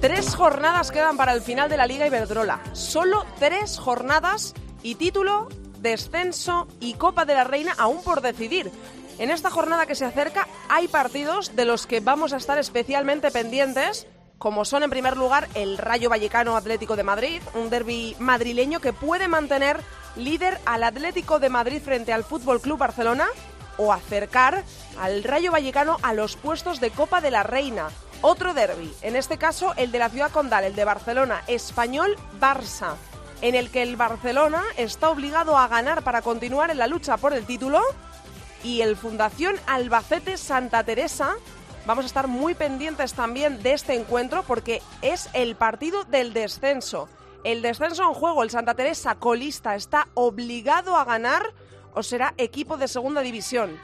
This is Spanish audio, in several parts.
Tres jornadas quedan para el final de la Liga Iberdrola. Solo tres jornadas y título, descenso y Copa de la Reina aún por decidir. En esta jornada que se acerca hay partidos de los que vamos a estar especialmente pendientes, como son en primer lugar el Rayo Vallecano Atlético de Madrid, un derby madrileño que puede mantener líder al Atlético de Madrid frente al Fútbol Club Barcelona o acercar al Rayo Vallecano a los puestos de Copa de la Reina. Otro derby, en este caso el de la ciudad condal, el de Barcelona, Español Barça, en el que el Barcelona está obligado a ganar para continuar en la lucha por el título y el Fundación Albacete Santa Teresa. Vamos a estar muy pendientes también de este encuentro porque es el partido del descenso. El descenso en juego, el Santa Teresa colista está obligado a ganar o será equipo de segunda división.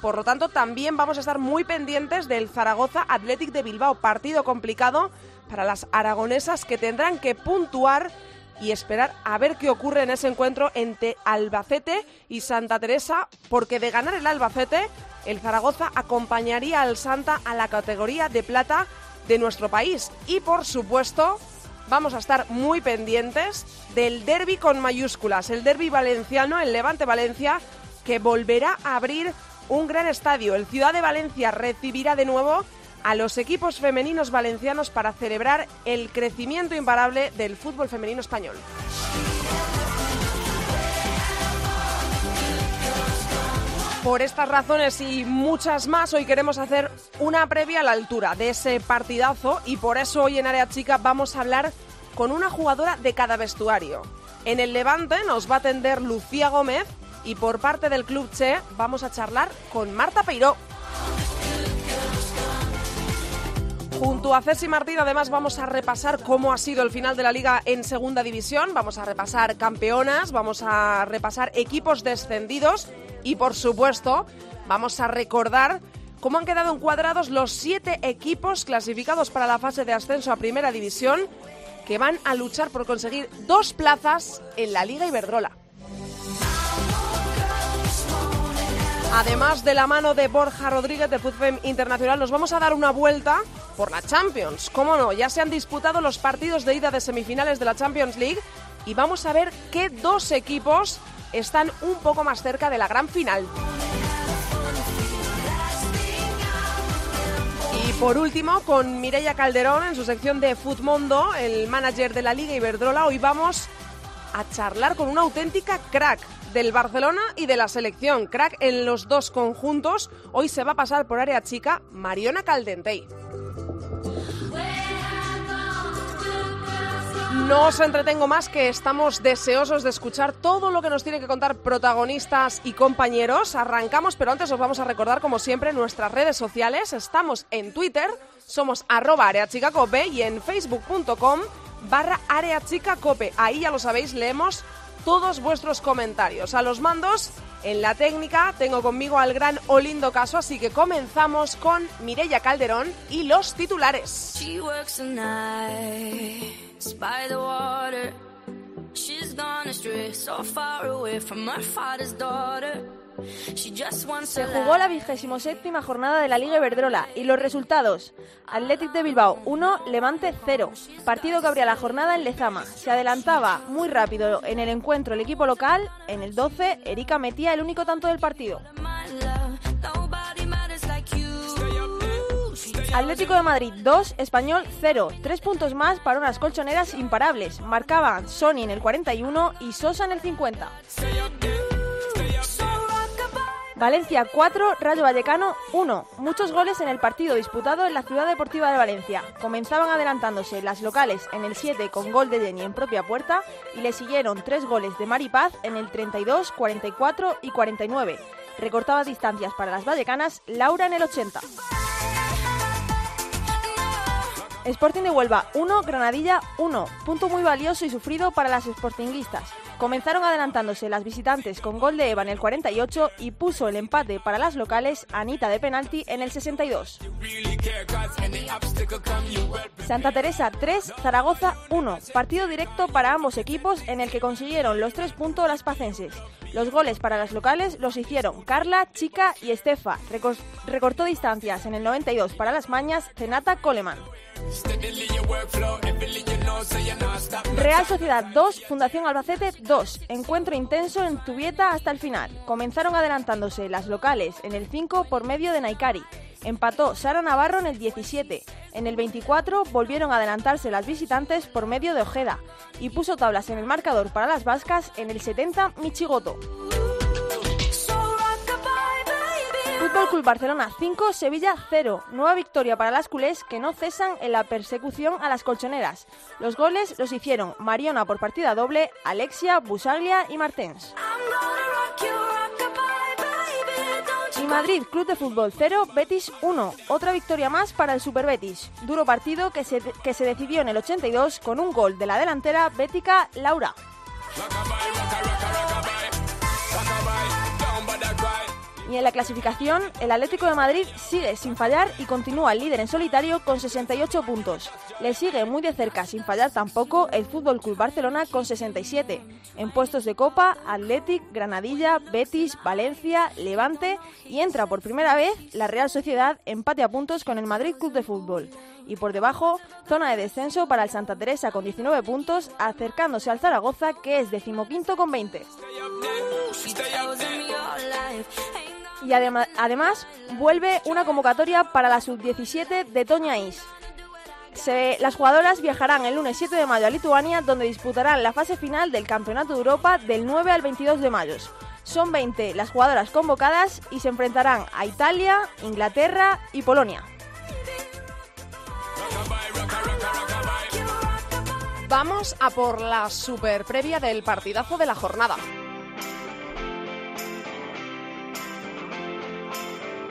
Por lo tanto, también vamos a estar muy pendientes del Zaragoza Athletic de Bilbao, partido complicado para las aragonesas que tendrán que puntuar y esperar a ver qué ocurre en ese encuentro entre Albacete y Santa Teresa, porque de ganar el Albacete, el Zaragoza acompañaría al Santa a la categoría de plata de nuestro país. Y por supuesto, vamos a estar muy pendientes del derby con mayúsculas, el derby valenciano, el Levante Valencia, que volverá a abrir un gran estadio. El Ciudad de Valencia recibirá de nuevo a los equipos femeninos valencianos para celebrar el crecimiento imparable del fútbol femenino español. Por estas razones y muchas más, hoy queremos hacer una previa a la altura de ese partidazo y por eso hoy en Área Chica vamos a hablar con una jugadora de cada vestuario. En el Levante nos va a atender Lucía Gómez y por parte del Club Che vamos a charlar con Marta Peiró. Junto a Ceci Martín, además, vamos a repasar cómo ha sido el final de la liga en Segunda División. Vamos a repasar campeonas, vamos a repasar equipos descendidos y, por supuesto, vamos a recordar cómo han quedado encuadrados los siete equipos clasificados para la fase de ascenso a Primera División que van a luchar por conseguir dos plazas en la Liga Iberdrola. Además de la mano de Borja Rodríguez de Fútbol Internacional, nos vamos a dar una vuelta por la Champions. ¿Cómo no? Ya se han disputado los partidos de ida de semifinales de la Champions League y vamos a ver qué dos equipos están un poco más cerca de la gran final. Y por último, con Mireia Calderón en su sección de Futmundo, el manager de la Liga Iberdrola, hoy vamos a charlar con una auténtica crack del Barcelona y de la selección. Crack en los dos conjuntos. Hoy se va a pasar por área chica Mariona Caldentey. No os entretengo más que estamos deseosos de escuchar todo lo que nos tienen que contar protagonistas y compañeros. Arrancamos, pero antes os vamos a recordar, como siempre, nuestras redes sociales. Estamos en Twitter, somos arroba areachicacope y en facebook.com barra areachicacope. Ahí ya lo sabéis, leemos todos vuestros comentarios. A los mandos, en la técnica, tengo conmigo al gran Olindo Caso, así que comenzamos con Mireia Calderón y los titulares. Se jugó la vigésimo séptima jornada de la Liga Iberdrola y los resultados: Athletic de Bilbao 1, Levante 0. Partido que abría la jornada en Lezama. Se adelantaba muy rápido en el encuentro el equipo local. En el 12, Erika metía el único tanto del partido. Atlético de Madrid 2, Español 0. Tres puntos más para unas colchoneras imparables. Marcaban Sony en el 41 y Sosa en el 50. Valencia 4, Rayo Vallecano 1. Muchos goles en el partido disputado en la Ciudad Deportiva de Valencia. Comenzaban adelantándose las locales en el 7 con gol de Jenny en propia puerta y le siguieron tres goles de Maripaz en el 32, 44 y 49. Recortaba distancias para las vallecanas Laura en el 80. Sporting de Huelva 1, Granadilla 1. Punto muy valioso y sufrido para las sportinguistas. Comenzaron adelantándose las visitantes con gol de Eva en el 48 y puso el empate para las locales Anita de penalti en el 62. Santa Teresa 3, Zaragoza 1. Partido directo para ambos equipos en el que consiguieron los tres puntos las pacenses. Los goles para las locales los hicieron Carla, Chica y Estefa. Recortó distancias en el 92 para las mañas Zenata Coleman. Real Sociedad 2, Fundación Albacete 2. Encuentro intenso en Tubieta hasta el final. Comenzaron adelantándose las locales en el 5 por medio de Naikari. Empató Sara Navarro en el 17. En el 24 volvieron a adelantarse las visitantes por medio de Ojeda y puso tablas en el marcador para las vascas en el 70 Michigoto. Fútbol Barcelona 5, Sevilla 0. Nueva victoria para las culés que no cesan en la persecución a las colchoneras. Los goles los hicieron Mariona por partida doble, Alexia, Busaglia y Martens. Y Madrid, Club de Fútbol 0, Betis 1. Otra victoria más para el Super Betis. Duro partido que se, que se decidió en el 82 con un gol de la delantera bética Laura. Y en la clasificación, el Atlético de Madrid sigue sin fallar y continúa líder en solitario con 68 puntos. Le sigue muy de cerca, sin fallar tampoco, el Fútbol Club Barcelona con 67. En puestos de Copa, Athletic, Granadilla, Betis, Valencia, Levante y entra por primera vez la Real Sociedad empate a puntos con el Madrid Club de Fútbol. Y por debajo, zona de descenso para el Santa Teresa con 19 puntos, acercándose al Zaragoza que es decimoquinto con 20. Y además vuelve una convocatoria para la sub-17 de Toña Is. las jugadoras viajarán el lunes 7 de mayo a Lituania, donde disputarán la fase final del Campeonato de Europa del 9 al 22 de mayo. Son 20 las jugadoras convocadas y se enfrentarán a Italia, Inglaterra y Polonia. Vamos a por la super previa del partidazo de la jornada.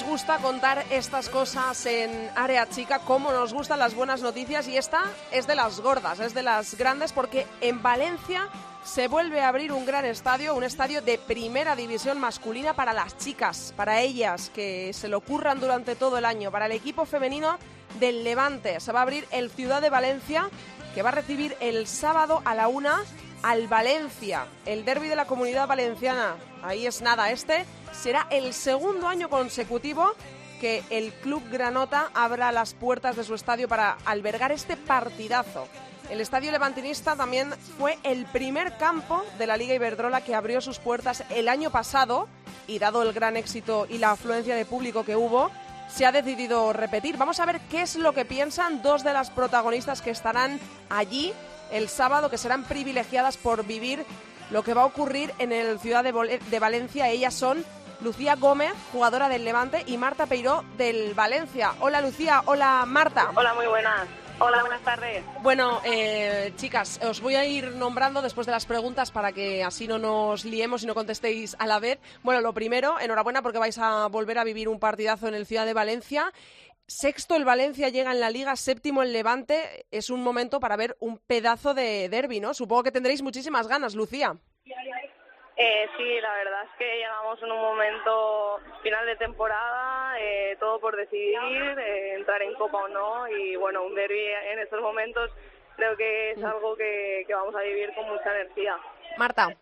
Nos gusta contar estas cosas en área chica, cómo nos gustan las buenas noticias y esta es de las gordas, es de las grandes porque en Valencia se vuelve a abrir un gran estadio, un estadio de primera división masculina para las chicas, para ellas que se lo ocurran durante todo el año, para el equipo femenino del Levante. Se va a abrir el Ciudad de Valencia que va a recibir el sábado a la una al Valencia, el derby de la comunidad valenciana. Ahí es nada, este será el segundo año consecutivo que el Club Granota abra las puertas de su estadio para albergar este partidazo. El estadio levantinista también fue el primer campo de la Liga Iberdrola que abrió sus puertas el año pasado y dado el gran éxito y la afluencia de público que hubo, se ha decidido repetir. Vamos a ver qué es lo que piensan dos de las protagonistas que estarán allí el sábado, que serán privilegiadas por vivir lo que va a ocurrir en el Ciudad de, Valencia. Ellas son Lucía Gómez, jugadora del Levante, y Marta Peiró del Valencia. Hola Lucía, hola Marta. Hola, muy buenas. Hola, buenas tardes. Bueno, eh, chicas, os voy a ir nombrando después de las preguntas para que así no nos liemos y no contestéis a la vez. Bueno, lo primero, enhorabuena porque vais a volver a vivir un partidazo en el Ciudad de Valencia. Sexto el Valencia llega en la liga, séptimo el Levante. Es un momento para ver un pedazo de derby, ¿no? Supongo que tendréis muchísimas ganas, Lucía. Eh, sí, la verdad es que llegamos en un momento final de temporada, eh, todo por decidir, eh, entrar en Copa o no, y bueno, un derby en estos momentos creo que es algo que, que vamos a vivir con mucha energía. Marta.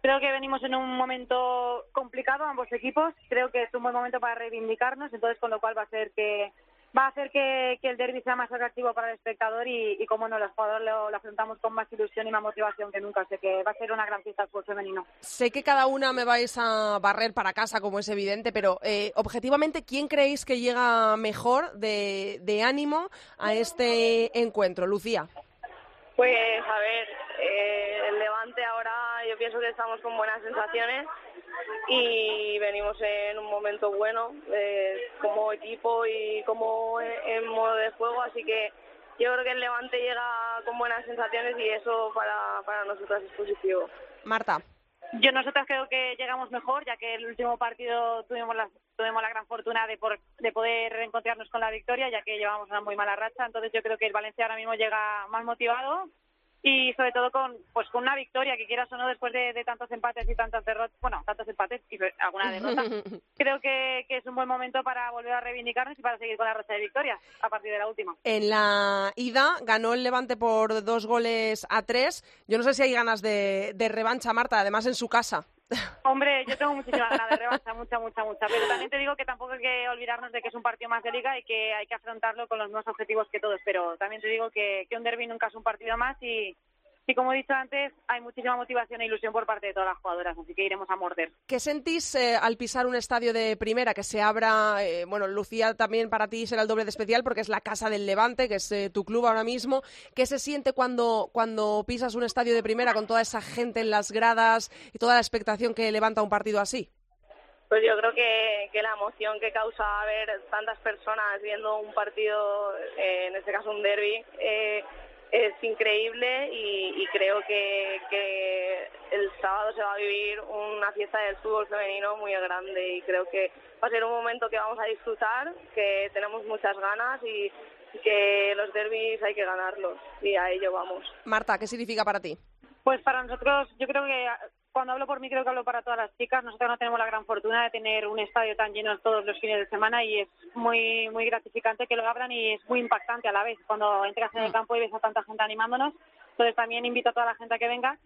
Creo que venimos en un momento complicado ambos equipos. Creo que es un buen momento para reivindicarnos, entonces con lo cual va a ser que, va a hacer que, el derby sea más atractivo para el espectador y, y como no, los jugadores lo, afrontamos con más ilusión y más motivación que nunca. Sé que va a ser una gran fiesta el femenino. Sé que cada una me vais a barrer para casa, como es evidente, pero eh, objetivamente, ¿quién creéis que llega mejor de, de ánimo a este encuentro? Lucía. Pues a ver, eh, el Levante ahora pienso que estamos con buenas sensaciones y venimos en un momento bueno eh, como equipo y como en, modo de juego, así que yo creo que el Levante llega con buenas sensaciones y eso para, para nosotras es positivo. Marta. Yo nosotras creo que llegamos mejor, ya que el último partido tuvimos la, tuvimos la gran fortuna de, por, de poder reencontrarnos con la victoria, ya que llevamos una muy mala racha. Entonces yo creo que el Valencia ahora mismo llega más motivado y sobre todo con pues con una victoria que quieras o no después de, tantos empates y tantas derrotas bueno tantos empates y alguna derrota creo que, es un buen momento para volver a reivindicarnos y para seguir con la racha de victorias a partir de la última. En la ida ganó el Levante por dos goles a tres. Yo no sé si hay ganas de, de revancha Marta además en su casa Hombre, yo tengo muchísimas ganas de revancha, mucha, mucha, mucha. Pero también te digo que tampoco hay que olvidarnos de que es un partido más de liga y que hay que afrontarlo con los mismos objetivos que todos. Pero también te digo que, que un derby nunca es un partido más y, y como he dicho antes, hay muchísima motivación e ilusión por parte de todas las jugadoras, así que iremos a morder. ¿Qué sentís eh, al pisar un estadio de primera que se abra? Eh, bueno, Lucía, también para ti será el doble de especial porque es la casa del Levante, que es eh, tu club ahora mismo. ¿Qué se siente cuando, cuando pisas un estadio de primera con toda esa gente en las gradas y toda la expectación que levanta un partido así? Pues yo creo que, que la emoción que causa ver tantas personas viendo un partido, en este caso un derby, es increíble y, creo que, el sábado se va a vivir una fiesta del fútbol femenino muy grande y creo que va a ser un momento que vamos a disfrutar, que tenemos muchas ganas y que los derbis hay que ganarlos y a ello vamos. Marta, ¿qué significa para ti? Pues para nosotros, yo creo que cuando hablo por mí creo que hablo para todas las chicas. Nosotros no tenemos la gran fortuna de tener un estadio tan lleno todos los fines de semana y es muy muy gratificante que lo abran y es muy impactante a la vez cuando entras en el campo y ves a tanta gente animándonos. Entonces también invito a toda la gente a que venga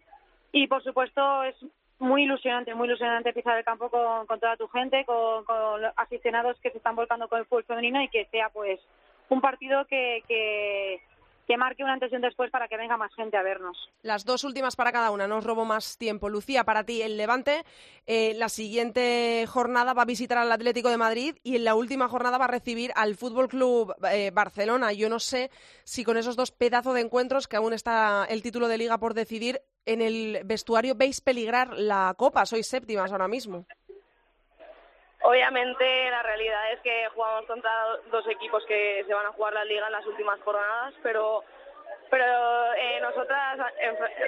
y por supuesto es muy ilusionante, muy ilusionante pisar el campo con, con toda tu gente, con, con aficionados que se están volcando con el fútbol femenino y que sea pues un partido que, que que marque una antes y un después para que venga más gente a vernos. Las dos últimas para cada una, no os robo más tiempo. Lucía, para ti el Levante, eh, la siguiente jornada va a visitar al Atlético de Madrid y en la última jornada va a recibir al Fútbol Club eh, Barcelona. Yo no sé si con esos dos pedazos de encuentros, que aún está el título de liga por decidir, en el vestuario veis peligrar la Copa. Sois séptimas ahora mismo. Obviamente la realidad es que jugamos contra dos equipos que se van a jugar la liga en las últimas jornadas, pero pero eh, nosotras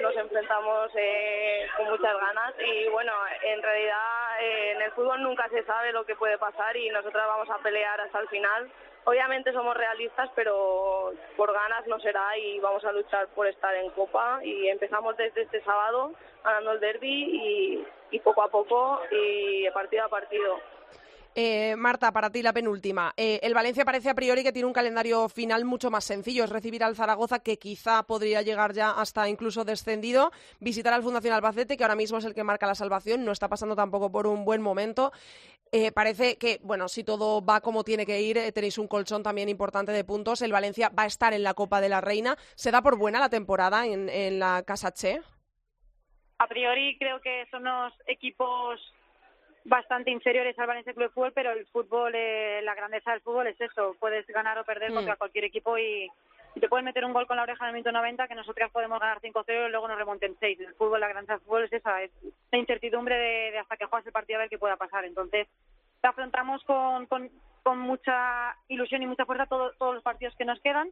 nos enfrentamos eh, con muchas ganas y bueno, en realidad eh, en el fútbol nunca se sabe lo que puede pasar y nosotras vamos a pelear hasta el final. Obviamente somos realistas, pero por ganas no será y vamos a luchar por estar en Copa y empezamos desde este sábado ganando el derby y, y poco a poco y partido a partido. Eh, Marta, para ti la penúltima. Eh, el Valencia parece a priori que tiene un calendario final mucho más sencillo. Es recibir al Zaragoza, que quizá podría llegar ya hasta incluso descendido. Visitar al Fundación Albacete, que ahora mismo es el que marca la salvación. No está pasando tampoco por un buen momento. Eh, parece que, bueno, si todo va como tiene que ir, tenéis un colchón también importante de puntos. El Valencia va a estar en la Copa de la Reina. ¿Se da por buena la temporada en, en la Casa Che? A priori creo que son los equipos bastante inferiores al Valencia Club de Fútbol, pero el fútbol, eh, la grandeza del fútbol es eso, puedes ganar o perder mm. contra cualquier equipo y, te puedes meter un gol con la oreja en el minuto 90 que nosotras podemos ganar 5-0 y luego nos remonten 6. El fútbol, la grandeza del fútbol es esa, es la incertidumbre de, hasta que juegas el partido a ver qué pueda pasar. Entonces, te afrontamos con, con, con mucha ilusión y mucha fuerza todos los partidos que nos quedan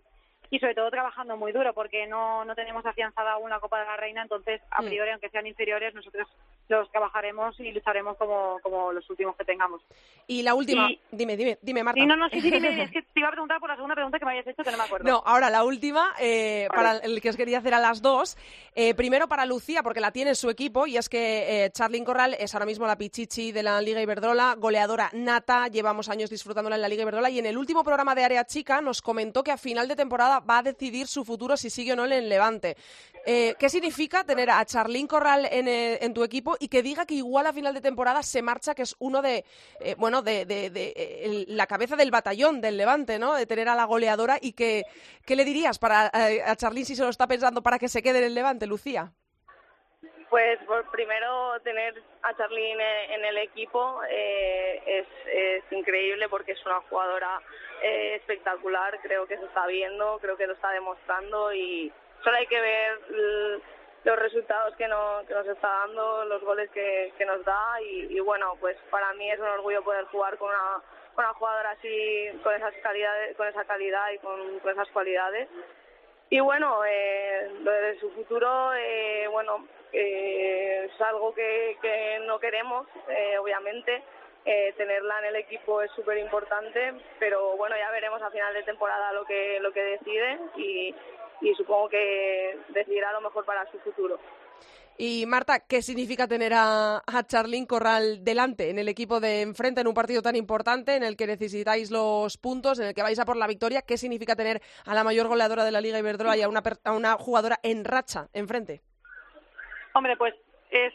y sobre todo trabajando muy duro porque no, no tenemos afianzada aún la Copa de la Reina, entonces a mm. priori, aunque sean inferiores, nosotros los trabajaremos y lucharemos como, como los últimos que tengamos. Y la última, dime, dime, dime, Marta. no, no, sí, sí, dime, es que te iba a preguntar por la segunda pregunta que me habías hecho que no me acuerdo. No, ahora la última, eh, para el que os quería hacer a las dos. Eh, primero para Lucía, porque la tiene en su equipo, y es que eh, Charlyn Corral es ahora mismo la pichichi de la Liga Iberdrola, goleadora nata, llevamos años disfrutándola en la Liga Iberdrola, y en el último programa de Área Chica nos comentó que a final de temporada va a decidir su futuro si sigue o no en el Levante. Eh, ¿Qué significa tener a Charlín Corral eh, en, tu equipo y que diga que igual a final de temporada se marcha, que es uno de, eh, bueno, de, la cabeza del batallón del Levante, ¿no? De tener a la goleadora y que, ¿qué le dirías para, a Charlín si se lo está pensando para que se quede en el Levante, Lucía? Pues por primero tener a Charlene en el equipo es, es, increíble porque es una jugadora espectacular, creo que se está viendo, creo que lo está demostrando y, solo hay que ver los resultados que, nos está dando, los goles que, nos da y, bueno, pues para mí es un orgullo poder jugar con una, con una jugadora así, con esas calidades, con esa calidad y con, esas cualidades. Y bueno, eh, lo de su futuro, eh, bueno, eh, es algo que, que no queremos, eh, obviamente. Eh, tenerla en el equipo es súper importante, pero bueno, ya veremos a final de temporada lo que, lo que decide y, y supongo que decidirá lo mejor para su futuro. Y Marta, ¿qué significa tener a, a Charlín Corral delante en el equipo de enfrente en un partido tan importante en el que necesitáis los puntos, en el que vais a por la victoria? ¿Qué significa tener a la mayor goleadora de la Liga Iberdrola y a una, a una jugadora en racha enfrente? Hombre, pues es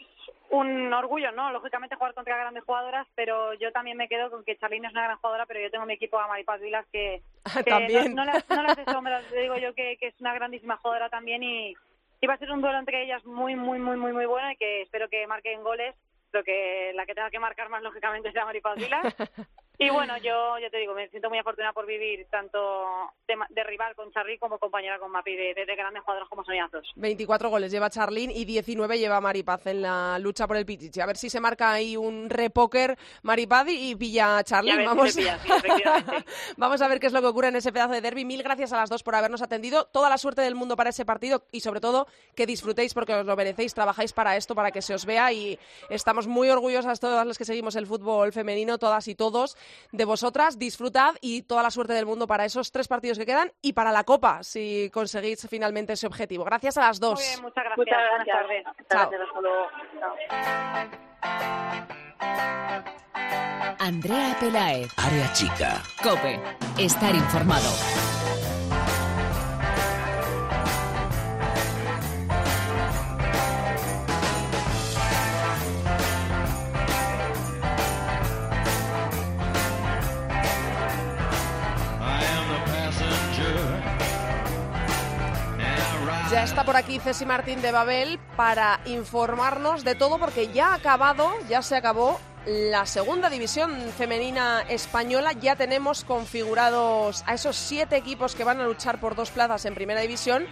un orgullo, ¿no? Lógicamente jugar contra grandes jugadoras, pero yo también me quedo con que Charlene es una gran jugadora, pero yo tengo mi equipo a Maripaz Vilas que, ¿También? No, no, las, no las digo yo que, que, es una grandísima jugadora también y, y va a ser un duelo entre ellas muy, muy, muy, muy, muy bueno y que espero que marquen goles, pero que la que tenga que marcar más lógicamente sea Maripaz Vilas. Y bueno, yo ya te digo, me siento muy afortunada por vivir tanto de, rival con Charly como compañera con Mapi, de, grandes jugadores como son 24 goles lleva Charlín y 19 lleva Maripaz en la lucha por el Pichichi. A ver si se marca ahí un repóker Maripaz y, pilla a Charlín. Vamos. Vamos a ver qué es lo que ocurre en ese pedazo de derby. Mil gracias a las dos por habernos atendido. Toda la suerte del mundo para ese partido y sobre todo que disfrutéis porque os lo merecéis. Trabajáis para esto, para que se os vea y estamos muy orgullosas todas las que seguimos el fútbol femenino, todas y todos de vosotras. Disfrutad y toda la suerte del mundo para esos tres partidos que quedan y para la Copa, si conseguís finalmente ese objetivo. Gracias a las dos. muchas gracias. Muchas gracias. Chao. Andrea Pelaez. Área chica. Cope. Estar informado. Ya está por aquí Ceci Martín de Babel para informarnos de todo porque ya ha acabado, ya se acabó la segunda división femenina española. Ya tenemos configurados a esos siete equipos que van a luchar por dos plazas en primera división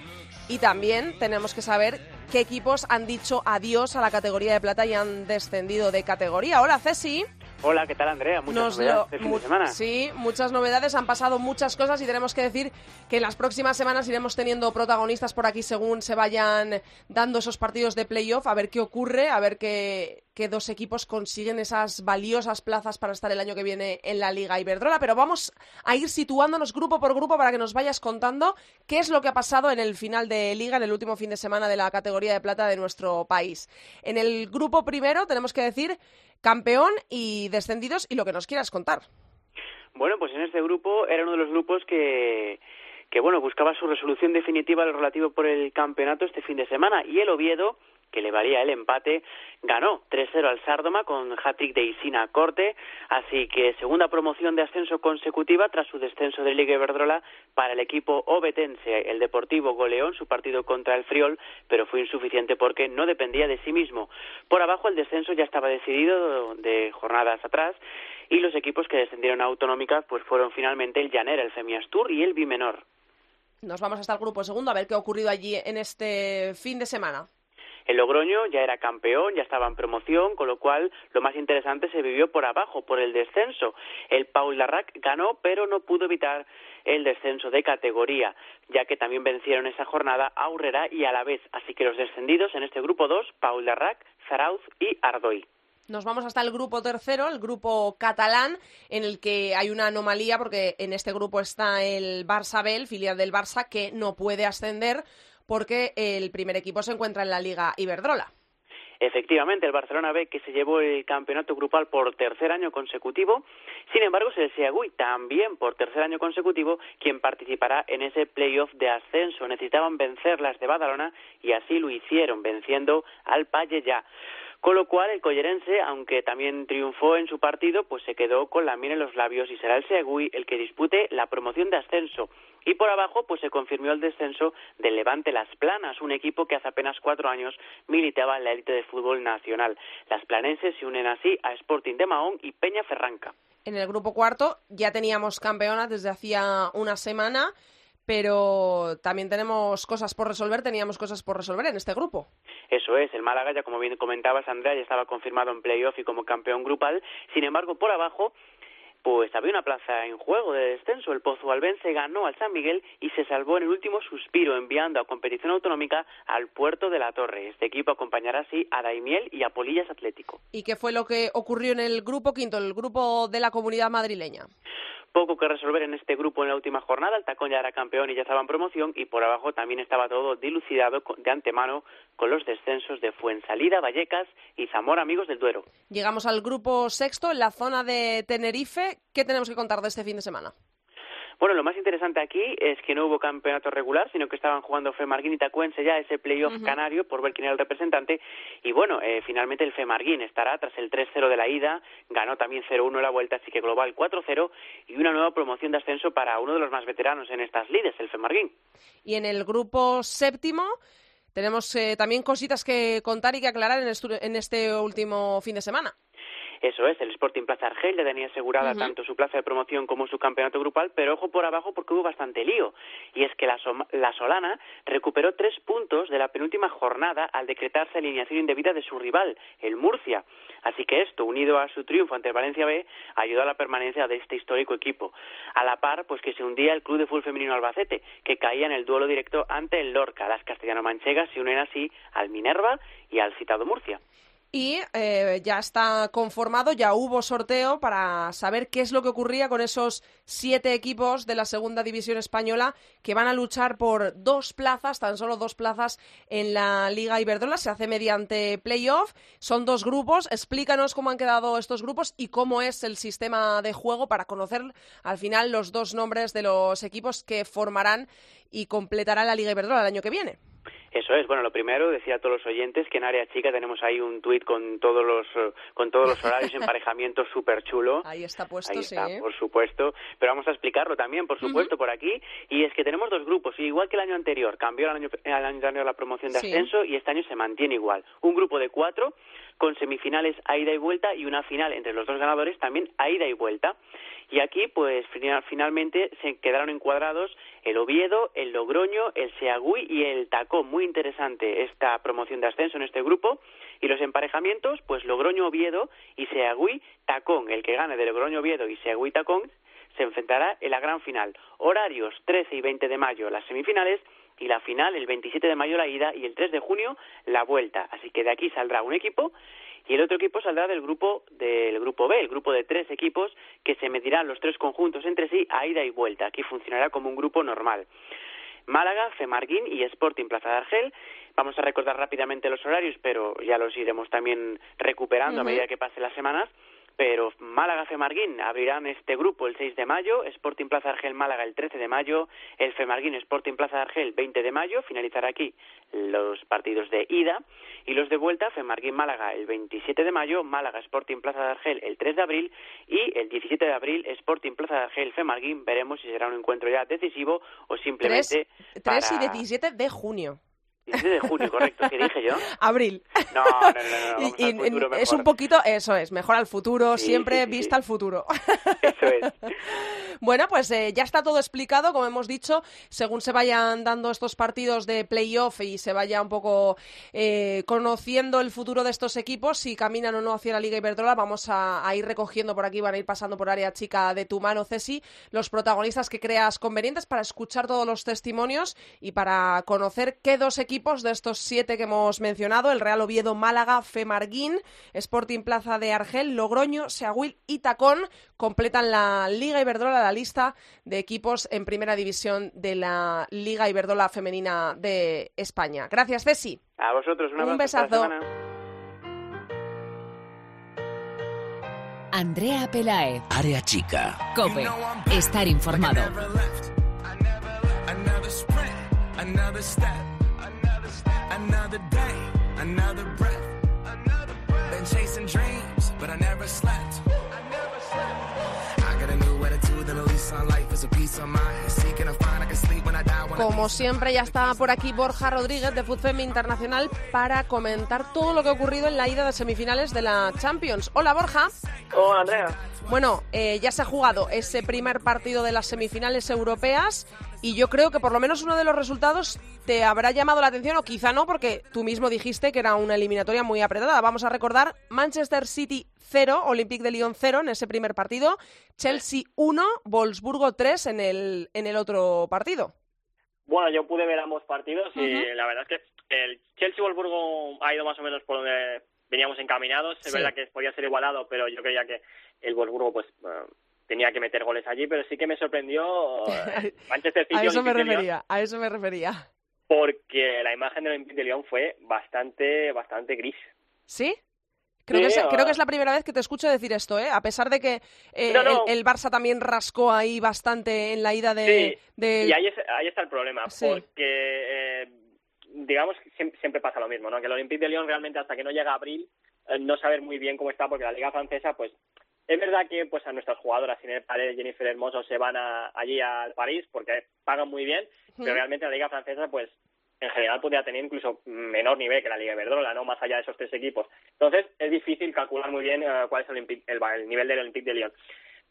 y también tenemos que saber qué equipos han dicho adiós a la categoría de plata y han descendido de categoría. Hola Ceci. Hola, ¿qué tal Andrea? Muchas novedades de fin de semana. Sí, muchas novedades, han pasado muchas cosas y tenemos que decir que en las próximas semanas iremos teniendo protagonistas por aquí según se vayan dando esos partidos de playoff, a ver qué ocurre, a ver qué, qué dos equipos consiguen esas valiosas plazas para estar el año que viene en la Liga Iberdrola. Pero vamos a ir situándonos grupo por grupo para que nos vayas contando qué es lo que ha pasado en el final de Liga, en el último fin de semana de la categoría de plata de nuestro país. En el grupo primero tenemos que decir campeón y descendidos y lo que nos quieras contar. Bueno, pues en este grupo era uno de los grupos que que bueno, buscaba su resolución definitiva lo relativo por el campeonato este fin de semana y el Oviedo que le valía el empate, ganó 3-0 al Sárdoma con hat-trick de Isina Corte, así que segunda promoción de ascenso consecutiva tras su descenso de Liga Iberdrola para el equipo obetense. El Deportivo goleó su partido contra el Friol, pero fue insuficiente porque no dependía de sí mismo. Por abajo el descenso ya estaba decidido de jornadas atrás y los equipos que descendieron a autonómica pues fueron finalmente el Llanera, el Femiastur y el Bimenor. Nos vamos hasta el grupo segundo a ver qué ha ocurrido allí en este fin de semana. El Logroño ya era campeón, ya estaba en promoción, con lo cual lo más interesante se vivió por abajo, por el descenso. El Paul Larrac ganó, pero no pudo evitar el descenso de categoría, ya que también vencieron esa jornada a Urrera y a la vez. Así que los descendidos en este grupo 2, Paul Larrac, Zarauz y Ardoy. Nos vamos hasta el grupo tercero, el grupo catalán, en el que hay una anomalía porque en este grupo está el Barça B, filial del Barça, que no puede ascender porque el primer equipo se encuentra en la Liga Iberdrola. Efectivamente, el Barcelona B que se llevó el campeonato grupal por tercer año consecutivo. Sin embargo, es el Seagüí también por tercer año consecutivo quien participará en ese playoff de ascenso. Necesitaban vencer las de Badalona y así lo hicieron, venciendo al Palle ya. Con lo cual, el collerense, aunque también triunfó en su partido, pues se quedó con la miel en los labios y será el Segui el que dispute la promoción de ascenso. Y por abajo, pues se confirmó el descenso del Levante Las Planas, un equipo que hace apenas cuatro años militaba en la élite de fútbol nacional. Las planenses se unen así a Sporting de Mahón y Peña Ferranca. En el grupo cuarto ya teníamos campeonas desde hacía una semana pero también tenemos cosas por resolver, teníamos cosas por resolver en este grupo. Eso es, el Málaga, ya como bien comentabas, Andrea, ya estaba confirmado en playoff y como campeón grupal. Sin embargo, por abajo, pues había una plaza en juego de descenso. El Pozo Albense ganó al San Miguel y se salvó en el último suspiro, enviando a competición autonómica al puerto de la Torre. Este equipo acompañará así a Daimiel y a Polillas Atlético. ¿Y qué fue lo que ocurrió en el grupo quinto, el grupo de la comunidad madrileña? Poco que resolver en este grupo en la última jornada. El Tacón ya era campeón y ya estaba en promoción y por abajo también estaba todo dilucidado de antemano con los descensos de Fuensalida, Vallecas y Zamora, amigos del Duero. Llegamos al grupo sexto en la zona de Tenerife. ¿Qué tenemos que contar de este fin de semana? Bueno, lo más interesante aquí es que no hubo campeonato regular, sino que estaban jugando Femarguín y Tacuense ya ese playoff canario por ver quién era el representante. Y bueno, eh, finalmente el Femarguín estará tras el 3-0 de la ida, ganó también 0-1 la vuelta, así que global 4-0 y una nueva promoción de ascenso para uno de los más veteranos en estas lides, el Femarguín. Y en el grupo séptimo tenemos eh, también cositas que contar y que aclarar en este último fin de semana. Eso es, el Sporting Plaza Argel ya tenía asegurada tanto su plaza de promoción como su campeonato grupal, pero ojo por abajo porque hubo bastante lío. Y es que la, la Solana recuperó tres puntos de la penúltima jornada al decretarse alineación indebida de su rival, el Murcia. Así que esto, unido a su triunfo ante el Valencia B, ayudó a la permanencia de este histórico equipo. A la par, pues que se hundía el Club de Fútbol Femenino Albacete, que caía en el duelo directo ante el Lorca. Las castellano-manchegas se unen así al Minerva y al citado Murcia y eh, ya está conformado, ya hubo sorteo para saber qué es lo que ocurría con esos siete equipos de la segunda división española que van a luchar por dos plazas, tan solo dos plazas en la Liga Iberdrola. Se hace mediante playoff, son dos grupos. Explícanos cómo han quedado estos grupos y cómo es el sistema de juego para conocer al final los dos nombres de los equipos que formarán y completarán la Liga Iberdrola el año que viene. Eso es, bueno, lo primero, decía a todos los oyentes que en Área Chica tenemos ahí un tuit con todos los eh, con todos los horarios emparejamiento súper chulo. Ahí está puesto, ahí está, por supuesto. Pero vamos a explicarlo también, por supuesto, por aquí. Y es que tenemos dos grupos, igual que el año anterior, cambió el año, el año anterior la promoción de ascenso y este año se mantiene igual. Un grupo de cuatro con semifinales a ida y vuelta y una final entre los dos ganadores también a ida y vuelta. Y aquí, pues finalmente se quedaron encuadrados el Oviedo, el Logroño, el Seagüí y el Tacón. Muy interesante esta promoción de ascenso en este grupo. Y los emparejamientos, pues Logroño-Oviedo y Seagüí-Tacón. El que gane de Logroño-Oviedo y Seagüí-Tacón se enfrentará en la gran final. Horarios 13 y 20 de mayo las semifinales y la final el 27 de mayo la ida y el 3 de junio la vuelta. Así que de aquí saldrá un equipo y el otro equipo saldrá del grupo del grupo B, el grupo de tres equipos que se medirán los tres conjuntos entre sí a ida y vuelta. Aquí funcionará como un grupo normal. Málaga, Femarguín y Sporting Plaza de Argel. Vamos a recordar rápidamente los horarios, pero ya los iremos también recuperando a medida que pasen las semanas pero Málaga Femarguín abrirán este grupo el 6 de mayo, Sporting Plaza Argel Málaga el 13 de mayo, el Femarguín Sporting Plaza Argel 20 de mayo, finalizará aquí los partidos de ida y los de vuelta Femarguín Málaga el 27 de mayo, Málaga Sporting Plaza de Argel el 3 de abril y el 17 de abril Sporting Plaza de Argel Femarguín, veremos si será un encuentro ya decisivo o simplemente 3, y 17 de junio. 17 de junio, correcto. ¿Qué dije yo? Abril. No, no, no, no. es un poquito, eso es, mejor al futuro, siempre vista al futuro. Eso es. Bueno, pues eh, ya está todo explicado, como hemos dicho, según se vayan dando estos partidos de playoff y se vaya un poco eh, conociendo el futuro de estos equipos, si caminan o no hacia la Liga Iberdrola, vamos a, ir recogiendo por aquí, van a ir pasando por área chica de tu mano, Cesi, los protagonistas que creas convenientes para escuchar todos los testimonios y para conocer qué dos equipos equipos de estos siete que hemos mencionado, el Real Oviedo, Málaga, Femarguín, Sporting Plaza de Argel, Logroño, Seagüil y Tacón, completan la Liga Iberdrola, la lista de equipos en primera división de la Liga Iberdrola Femenina de España. Gracias, Ceci. A vosotros, una un besazo. Andrea Pelae. Área chica. Cope. Estar informado another another day, another breath. Been chasing dreams, but I never slept. I got a new attitude and a lease on life is a piece of mind. Seeking a find I can sleep when I die. When I Como siempre, ya está por aquí Borja Rodríguez de FUTFEM Internacional para comentar todo lo que ha ocurrido en la ida de semifinales de la Champions. Hola, Borja. Hola, Andrea. Bueno, eh, ya se ha jugado ese primer partido de las semifinales europeas y yo creo que por lo menos uno de los resultados te habrá llamado la atención o quizá no porque tú mismo dijiste que era una eliminatoria muy apretada. Vamos a recordar Manchester City 0, Olympique de Lyon 0 en ese primer partido, Chelsea 1, Wolfsburgo 3 en el, en el otro partido. Bueno, yo pude ver ambos partidos y la verdad es que el Chelsea-Wolfsburgo ha ido más o menos por donde veníamos encaminados. Es verdad que podía ser igualado, pero yo creía que el Wolfsburgo pues eh, tenía que meter goles allí, pero sí que me sorprendió eh, Manchester City A eso me refería, a eso me refería. porque la imagen del Olympique de Lyon fue bastante bastante gris. ¿Sí? Creo, Sí, que es, ah. creo que es la primera vez que te escucho decir esto, ¿eh? A pesar de que eh, No, no. El, el Barça también rascó ahí bastante en la ida de... Sí, de- Y ahí, es- ahí está el problema, Sí. porque eh, digamos siempre, siempre pasa lo mismo, ¿no? Que el Olympique de Lyon realmente hasta que no llega abril eh, no saber muy bien cómo está, porque la liga francesa, pues es verdad que pues a nuestras jugadoras, Inés Paredes, Jennifer Hermoso, se van a- allí al París porque pagan muy bien, pero realmente la liga francesa, pues en general podría tener incluso menor nivel que la Liga Iberdrola, ¿no? Más allá de esos tres equipos. Entonces, es difícil calcular muy bien eh, cuál es el, el, el nivel del Olympique de Lyon.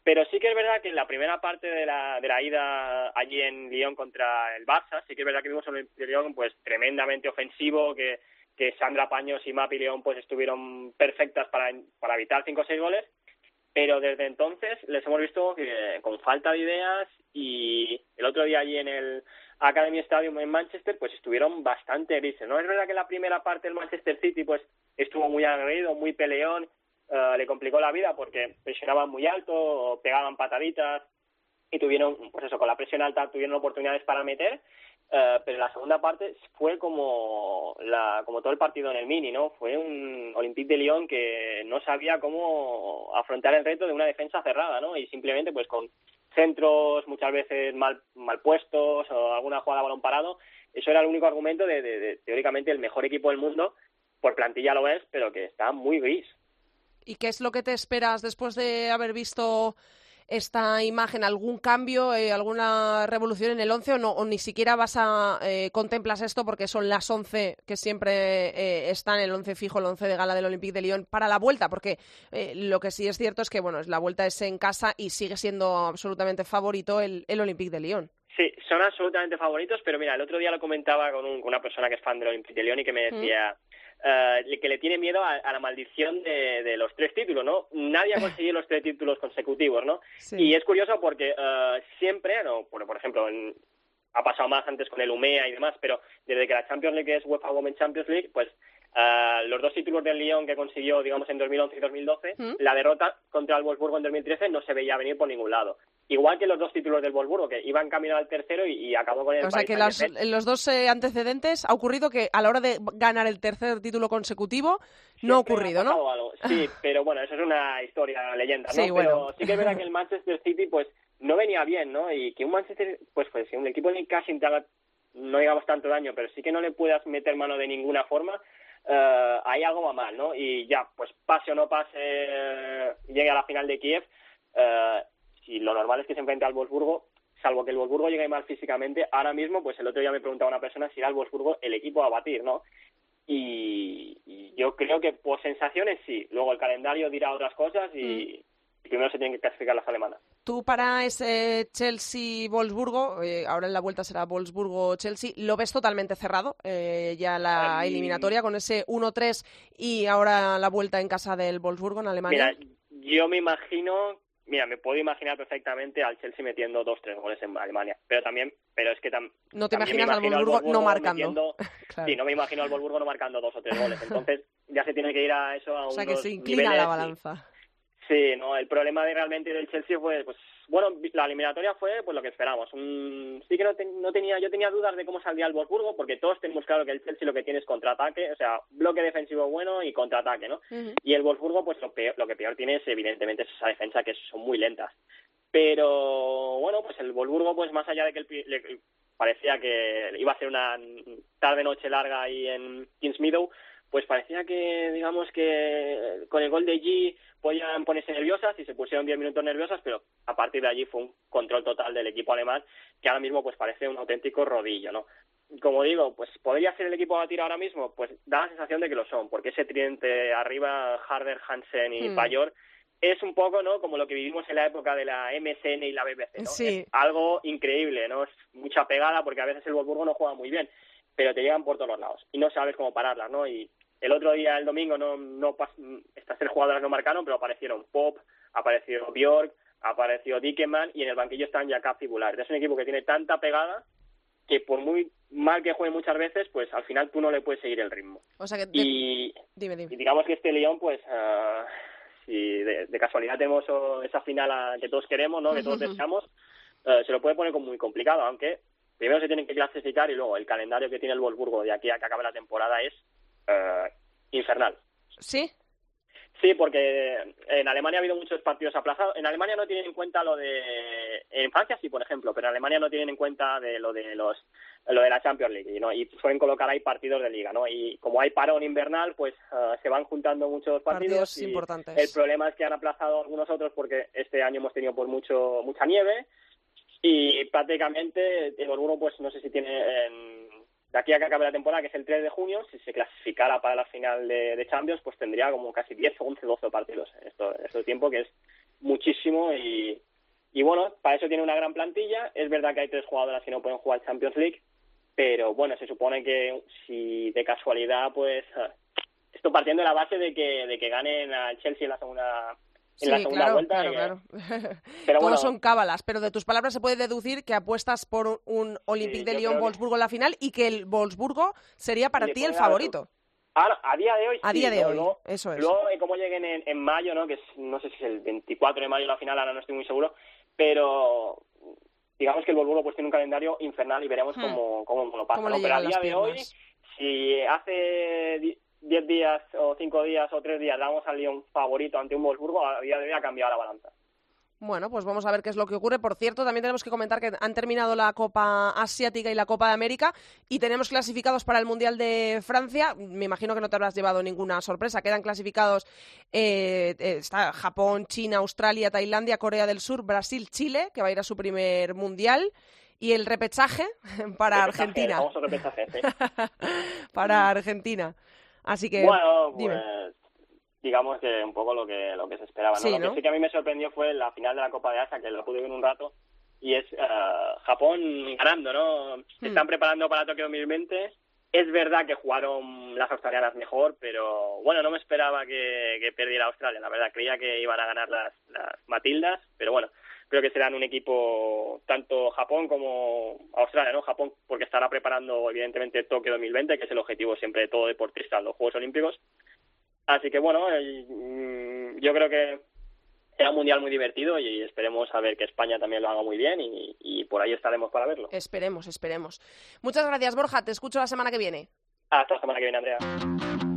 Pero sí que es verdad que en la primera parte de la, de la ida allí en Lyon contra el Barça, sí que es verdad que vimos un Olympique de Lyon pues tremendamente ofensivo, que, que Sandra Paños y Mapi León pues estuvieron perfectas para, para evitar cinco o seis goles, pero desde entonces les hemos visto que con falta de ideas y el otro día allí en el Academy Stadium en Manchester pues estuvieron bastante grises, ¿no? Es verdad que la primera parte del Manchester City pues estuvo muy agredido, muy peleón, eh, le complicó la vida porque presionaban muy alto, pegaban pataditas y tuvieron, pues eso, con la presión alta tuvieron oportunidades para meter, eh, pero la segunda parte fue como la como todo el partido en el mini, ¿no? Fue un Olympique de Lyon que no sabía cómo afrontar el reto de una defensa cerrada, ¿no? Y simplemente pues con centros muchas veces mal mal puestos o alguna jugada a balón parado, eso era el único argumento de, de- de, teóricamente el mejor equipo del mundo, por plantilla lo es, pero que está muy gris. ¿Y qué es lo que te esperas después de haber visto esta imagen? ¿Algún cambio, eh, alguna revolución en el 11 o, no, o ni siquiera vas a eh, contemplas esto porque son las 11 que siempre eh, están, el 11 fijo, el 11 de gala del Olympique de Lyon para la vuelta? Porque eh, lo que sí es cierto es que bueno, la vuelta es en casa y sigue siendo absolutamente favorito el, el Olympique de Lyon. Sí, son absolutamente favoritos, pero mira, el otro día lo comentaba con, un- con una persona que es fan del Olympique de Lyon y que me decía eh, que le tiene miedo a, a la maldición de, de los tres títulos, ¿no? Nadie ha conseguido los tres títulos consecutivos, ¿no? Sí. Y es curioso porque eh, siempre, no, bueno, por ejemplo, en- ha pasado más antes con el UMEA y demás, pero desde que la Champions League es UEFA Women's Champions League, pues eh, los dos títulos del Lyon que consiguió, digamos, en 2011 y 2012, ¿Mm? la derrota contra el Wolfsburgo en 2013 no se veía venir por ningún lado. Igual que los dos títulos del Wolfsburgo, que iban camino al tercero y, y acabó con el O sea que las- en los dos eh, antecedentes ha ocurrido que a la hora de ganar el tercer título consecutivo no ha ocurrido, ¿no? algo. Sí, pero bueno, eso es una historia, leyenda, ¿no? Sí, pero bueno. sí que es verdad que el Manchester City, pues, no venía bien, ¿no? Y que un Manchester, pues, pues, un equipo en el que casi te haga, no digamos tanto daño, pero sí que no le puedas meter mano de ninguna forma, eh, ahí algo va mal, ¿no? Y ya, pues, pase o no pase, eh, llegue a la final de Kiev, eh, si lo normal es que se enfrente al Wolfsburgo, salvo que el Wolfsburgo llegue mal físicamente, ahora mismo, pues el otro día me preguntaba una persona si era el Wolfsburgo el equipo a batir, ¿no? Y, y yo creo que por sensaciones sí. Luego el calendario dirá otras cosas y, y primero se tienen que clasificar las alemanas. Tú para ese Chelsea-Wolfsburgo, eh, ahora en la vuelta será Wolfsburgo-Chelsea, ¿lo ves totalmente cerrado? Eh, ya la Ay. eliminatoria con ese 1-3 y ahora la vuelta en casa del Wolfsburgo en Alemania. Mira, yo me imagino, mira, me puedo imaginar perfectamente al Chelsea metiendo dos, tres goles en Alemania. Pero también, pero es que tam- no te imaginas al Wolfsburgo no marcando. metiendo- Claro. Sí, no me imagino al Wolfsburgo no marcando dos o tres goles. Entonces ya se tiene que ir a eso a o sea que se inclina la balanza. Sí, no, el problema de realmente del Chelsea fue, pues, bueno, la eliminatoria fue pues lo que esperamos. Un, sí que no, ten- no tenía, yo tenía dudas de cómo saldría el Wolfsburgo, porque todos tenemos claro que el Chelsea lo que tiene es contraataque, o sea, bloque defensivo bueno y contraataque, ¿no? Y el Wolfsburgo, pues lo, peor, lo que peor tiene es evidentemente es esa defensa que son muy lentas. Pero bueno, pues el Wolfsburgo, pues más allá de que el, le- parecía que iba a ser una tarde-noche larga ahí en Kings Meadow, pues parecía que, digamos que con el gol de G podían ponerse nerviosas y se pusieron 10 minutos nerviosas, pero a partir de allí fue un control total del equipo alemán que ahora mismo pues parece un auténtico rodillo, ¿no? Como digo, pues podría ser el equipo a tiro ahora mismo, pues da la sensación de que lo son, porque ese tridente arriba, Harder, Hansen y Hmm. Bayor, es un poco, ¿no? Como lo que vivimos en la época de la MSN y la BBC, ¿no? Sí. Es algo increíble, ¿no? Es mucha pegada porque a veces el Wolfsburgo no juega muy bien, pero te llegan por todos los lados y no sabes cómo pararlas, ¿no? Y el otro día, el domingo, no, no estas tres jugadoras no marcaron, pero aparecieron Pop, apareció Bjork, apareció Dickeman y en el banquillo están Jakab y Bular. Es un equipo que tiene tanta pegada que por muy mal que juegue muchas veces, pues al final tú no le puedes seguir el ritmo. O sea que... Y, Dime, dime. y digamos que este Lyon, pues, ah, si de, de casualidad tenemos esa final a- que todos queremos, ¿no? Que todos deseamos, eh, se lo puede poner como muy complicado, aunque primero se tienen que clasificar y luego el calendario que tiene el Wolfsburgo de aquí a que acabe la temporada es eh, infernal. ¿Sí? Sí, porque en Alemania ha habido muchos partidos aplazados. En Alemania no tienen en cuenta lo de en Francia sí, por ejemplo, pero en Alemania no tienen en cuenta de lo de los lo de la Champions League, ¿no? Y suelen colocar ahí partidos de liga, ¿no? Y como hay parón invernal, pues eh, se van juntando muchos partidos, Partidos y importantes. El problema es que han aplazado algunos otros porque este año hemos tenido pues mucho mucha nieve y prácticamente el Wolfsburgo pues no sé si tiene en- aquí a que acabe la temporada, que es el 3 de junio, si se clasificara para la final de, Champions, pues tendría como casi 10, 11, 12 partidos. Esto, esto tiempo que es muchísimo y, y bueno, para eso tiene una gran plantilla. Es verdad que hay tres jugadoras que no pueden jugar Champions League, pero bueno, se supone que si de casualidad, pues esto partiendo de la base de que, de que ganen al Chelsea en la segunda, en Sí, la segunda claro, vuelta. claro, que- claro. Pero Todos bueno, son cábalas, pero de tus palabras se puede deducir que apuestas por un- Olympique Sí, de yo Lyon creo que- Wolfsburgo en la final y que el Wolfsburgo sería para ti el favorito. Ahora, a día de hoy A sí, día de ¿no? hoy, Luego, eso es. luego como lleguen en, en mayo, ¿no? Que es, no sé si es el 24 de mayo la final, ahora no estoy muy seguro, pero digamos que el Wolfsburgo pues tiene un calendario infernal y veremos Hmm. cómo, cómo lo pasa. Pero a día de hoy, si hace 10 días o 5 días o 3 días damos al Lyon favorito ante un Wolfsburgo, a día de hoy ha cambiado la balanza. Bueno, pues vamos a ver qué es lo que ocurre. Por cierto, también tenemos que comentar que han terminado la Copa Asiática y la Copa de América y tenemos clasificados para el Mundial de Francia. Me imagino que no te habrás llevado ninguna sorpresa. Quedan clasificados eh, eh, está Japón, China, Australia, Tailandia, Corea del Sur, Brasil, Chile, que va a ir a su primer Mundial. Y el repechaje para Repechaje, Argentina. repechaje, sí. para Argentina. Así que, Bueno, dime. pues digamos que un poco lo que lo que se esperaba. ¿no? Sí, lo ¿no? que sí que a mí me sorprendió fue la final de la Copa de Asia, que lo pude ver un rato, y es eh, Japón ganando, ¿no? Se Hmm. están preparando para Tokio 2020. Es verdad que jugaron las australianas mejor, pero bueno, no me esperaba que, que perdiera Australia, la verdad. Creía que iban a ganar las, las Matildas, pero bueno, creo que serán un equipo tanto Japón como Australia, ¿no? Japón porque estará preparando evidentemente Tokio 2020, que es el objetivo siempre de todo deportista en los Juegos Olímpicos. Así que bueno, mm, yo creo que será un mundial muy divertido y esperemos a ver que España también lo haga muy bien y, y por ahí estaremos para verlo. Esperemos, esperemos. Muchas gracias, Borja. Te escucho la semana que viene. Hasta la semana que viene, Andrea.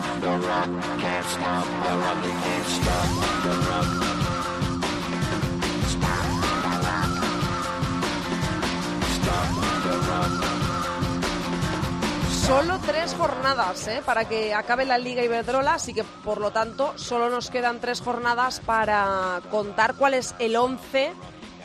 The. Solo tres jornadas ¿eh? para que acabe la Liga Iberdrola, así que por lo tanto solo nos quedan tres jornadas para contar cuál es el once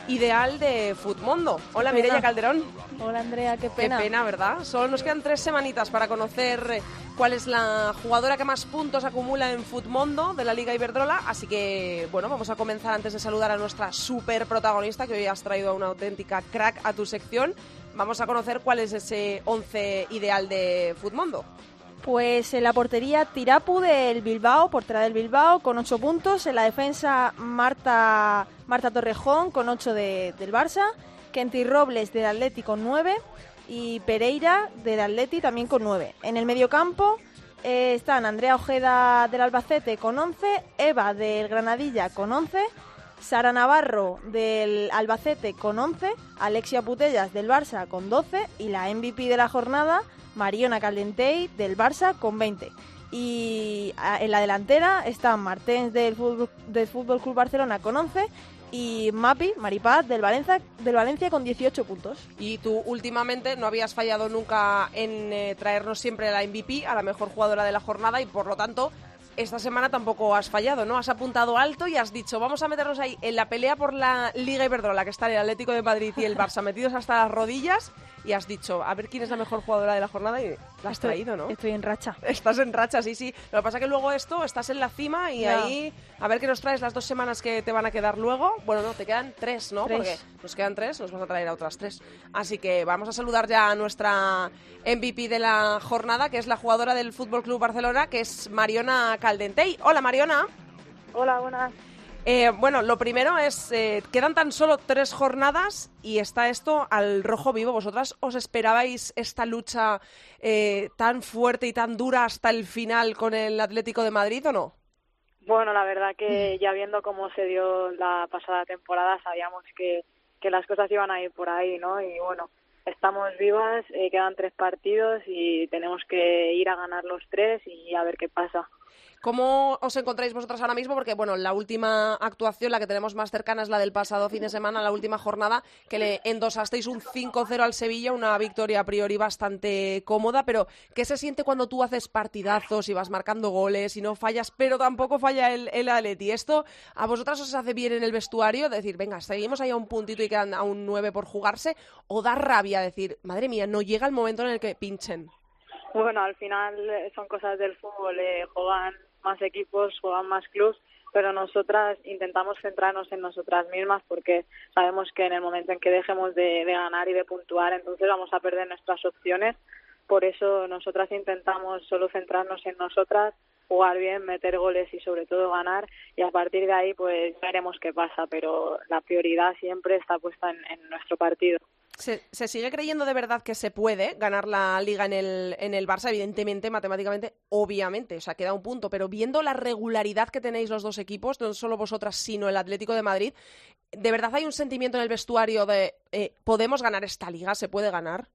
ideal de Futmundo. Hola, Qué. Mireia Calderón. Hola Andrea, qué Qué pena. pena, ¿verdad? Solo nos quedan tres semanitas para conocer eh, cuál es la jugadora que más puntos acumula en Futmundo de la Liga Iberdrola. Así que, bueno, vamos a comenzar antes de saludar a nuestra super protagonista, que hoy has traído a una auténtica crack a tu sección. Vamos a conocer cuál es ese 11 ideal de Futmundo. Pues en la portería Tirapu del Bilbao, portera del Bilbao, con 8 puntos. En la defensa Marta, Marta Torrejón con 8 de- del Barça. Kenty Robles del Atleti con 9. Y Pereira del Atleti también con 9. En el mediocampo eh, están Andrea Ojeda del Albacete con 11. Eva del Granadilla con 11. Sara Navarro del Albacete con 11, Alexia Putellas del Barça con 12 y la MVP de la jornada, Mariona Caldentey del Barça con 20. Y ah, en la delantera están Martens del Fútbol, del Fútbol Club Barcelona con 11 y Mapi, Maripaz del Valencia, del Valencia con 18 puntos. Y tú últimamente no habías fallado nunca en eh, traernos siempre la MVP, a la mejor jugadora de la jornada, y por lo tanto, esta semana tampoco has fallado, ¿no? Has apuntado alto y has dicho, vamos a meternos ahí en la pelea por la Liga Iberdrola, que está el Atlético de Madrid y el Barça metidos hasta las rodillas, y has dicho, a ver quién es la mejor jugadora de la jornada, y la has Estoy- traído, ¿no? Estoy en racha. Estás en racha, sí, sí. Lo que pasa que luego esto, estás en la cima y ahí, a ver qué nos traes las dos semanas que te van a quedar luego. Bueno, no, te quedan tres, ¿no? Tres. Porque nos quedan tres, nos vas a traer a otras tres. Así que vamos a saludar ya a nuestra MVP de la jornada, que es la jugadora del Fútbol Club Barcelona, que es Mariona Caldentey. Hola, Mariona. Hola, buenas. Eh, bueno, lo primero es, eh, quedan tan solo tres jornadas y está esto al rojo vivo. ¿Vosotras os esperabais esta lucha eh, tan fuerte y tan dura hasta el final con el Atlético de Madrid o no? Bueno, la verdad que ya viendo cómo se dio la pasada temporada sabíamos que, que las cosas iban a ir por ahí, ¿no? Y bueno, estamos vivas, eh, quedan tres partidos y tenemos que ir a ganar los tres y a ver qué pasa. ¿Cómo os encontráis vosotras ahora mismo? Porque, bueno, la última actuación, la que tenemos más cercana, es la del pasado fin de semana, la última jornada, que le endosasteis un 5-0 al Sevilla, una victoria a priori bastante cómoda, pero ¿qué se siente cuando tú haces partidazos y vas marcando goles y no fallas, pero tampoco falla el, el? ¿Esto a vosotras os hace bien en el vestuario? Decir, venga, seguimos ahí a un puntito y quedan a un 9 por jugarse, o da rabia decir, madre mía, no llega el momento en el que pinchen. Bueno, al final eh, son cosas del fútbol, eh, juegan más equipos, juegan más clubs, pero nosotras intentamos centrarnos en nosotras mismas porque sabemos que en el momento en que dejemos de, de ganar y de puntuar, entonces vamos a perder nuestras opciones. Por eso nosotras intentamos solo centrarnos en nosotras, jugar bien, meter goles y sobre todo ganar y a partir de ahí pues veremos qué pasa, pero la prioridad siempre está puesta en, en nuestro partido. ¿Se, se sigue creyendo de verdad que se puede ganar la liga en el, en el Barça? Evidentemente, matemáticamente, obviamente, o sea, queda un punto, pero viendo la regularidad que tenéis los dos equipos, no solo vosotras, sino el Atlético de Madrid, ¿de verdad hay un sentimiento en el vestuario de eh, podemos ganar esta liga, se puede ganar?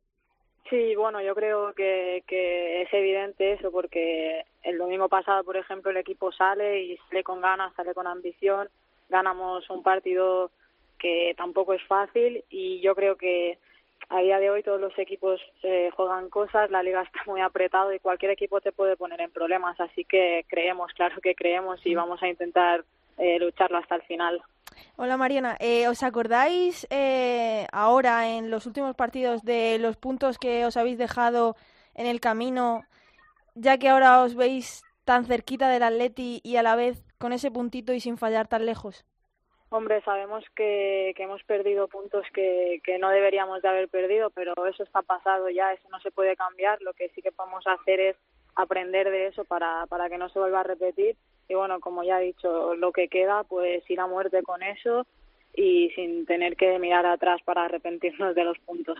Sí, bueno, yo creo que, que es evidente eso porque el domingo pasado, por ejemplo, el equipo sale y sale con ganas, sale con ambición, ganamos un partido que tampoco es fácil y yo creo que a día de hoy todos los equipos eh, juegan cosas, la liga está muy apretado y cualquier equipo te puede poner en problemas, así que creemos, claro que creemos y vamos a intentar eh, lucharlo hasta el final. Hola Mariana, Eh, ¿os acordáis eh, ahora en los últimos partidos de los puntos que os habéis dejado en el camino, ya que ahora os veis tan cerquita del Atleti y a la vez con ese puntito y sin fallar tan lejos? Hombre, sabemos que, que hemos perdido puntos que, que no deberíamos de haber perdido, pero eso está pasado ya, eso no se puede cambiar. Lo que sí que podemos hacer es aprender de eso para, para que no se vuelva a repetir. Y bueno, como ya he dicho, lo que queda, pues ir a muerte con eso y sin tener que mirar atrás para arrepentirnos de los puntos.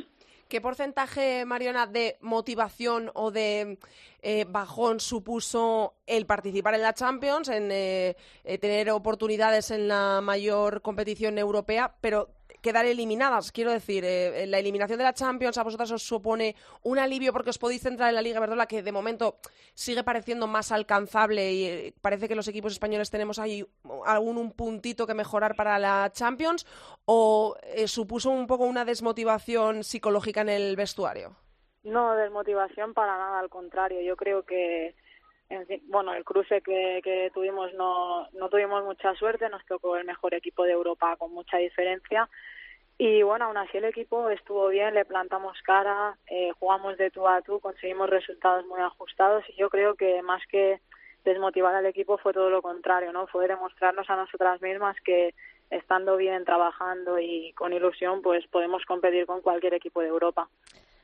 ¿Qué porcentaje, Mariona, de motivación o de eh, bajón supuso el participar en la Champions, en eh, eh, tener oportunidades en la mayor competición europea, pero quedar eliminadas? Quiero decir, eh, la eliminación de la Champions a vosotras os supone un alivio porque os podéis centrar en la Liga Verdola, que de momento sigue pareciendo más alcanzable y eh, parece que los equipos españoles tenemos ahí algún un puntito que mejorar para la Champions, o eh, supuso un poco una desmotivación psicológica en el vestuario? No, desmotivación para nada, al contrario. Yo creo que, bueno, el cruce que, que tuvimos no, tuvimos mucha suerte, nos tocó el mejor equipo de Europa con mucha diferencia, Y bueno, aún así el equipo estuvo bien, le plantamos cara, eh, jugamos de tú a tú, conseguimos resultados muy ajustados y yo creo que más que desmotivar al equipo fue todo lo contrario, ¿no? Fue demostrarnos a nosotras mismas que estando bien, trabajando y con ilusión, pues podemos competir con cualquier equipo de Europa.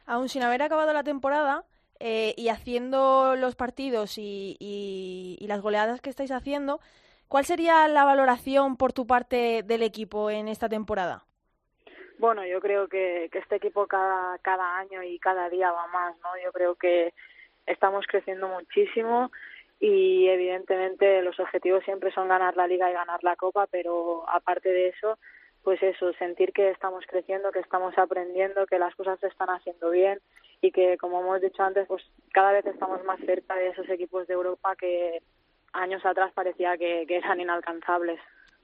Aún sin haber acabado la temporada eh, y haciendo los partidos y, y, las goleadas que estáis haciendo, ¿cuál sería la valoración por tu parte del equipo en esta temporada? Bueno, yo creo que, que este equipo cada, cada año y cada día va más, ¿no? Yo creo que estamos creciendo muchísimo y evidentemente los objetivos siempre son ganar la liga y ganar la copa, pero aparte de eso, pues eso, sentir que estamos creciendo, que estamos aprendiendo, que las cosas se están haciendo bien y que, como hemos dicho antes, pues cada vez estamos más cerca de esos equipos de Europa que años atrás parecía que, que eran inalcanzables.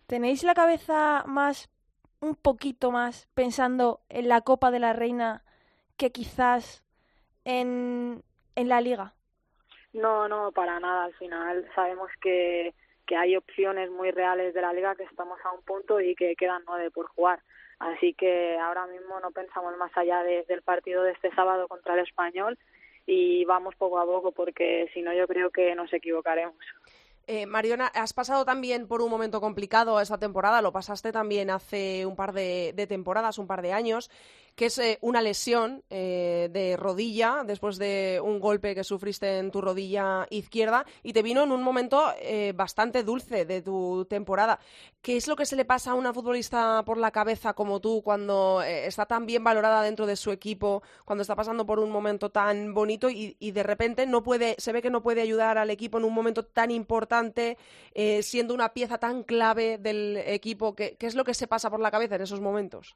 ¿Tenéis la cabeza más, un poquito más, pensando en la Copa de la Reina que quizás en, en la Liga? No, no, para nada. Al final sabemos que, que hay opciones muy reales de la liga, que estamos a un punto y que quedan nueve por jugar. Así que ahora mismo no pensamos más allá de, del partido de este sábado contra el español y vamos poco a poco porque si no yo creo que nos equivocaremos. Eh, Mariona, has pasado también por un momento complicado esta temporada, lo pasaste también hace un par de, de temporadas, un par de años, que es eh, una lesión eh, de rodilla después de un golpe que sufriste en tu rodilla izquierda y te vino en un momento eh, bastante dulce de tu temporada. ¿Qué es lo que se le pasa a una futbolista por la cabeza como tú cuando está tan bien valorada dentro de su equipo, cuando está pasando por un momento tan bonito y, de repente no puede, se ve que no puede ayudar al equipo en un momento tan importante, siendo una pieza tan clave del equipo? ¿Qué, ¿Qué es lo que se pasa por la cabeza en esos momentos?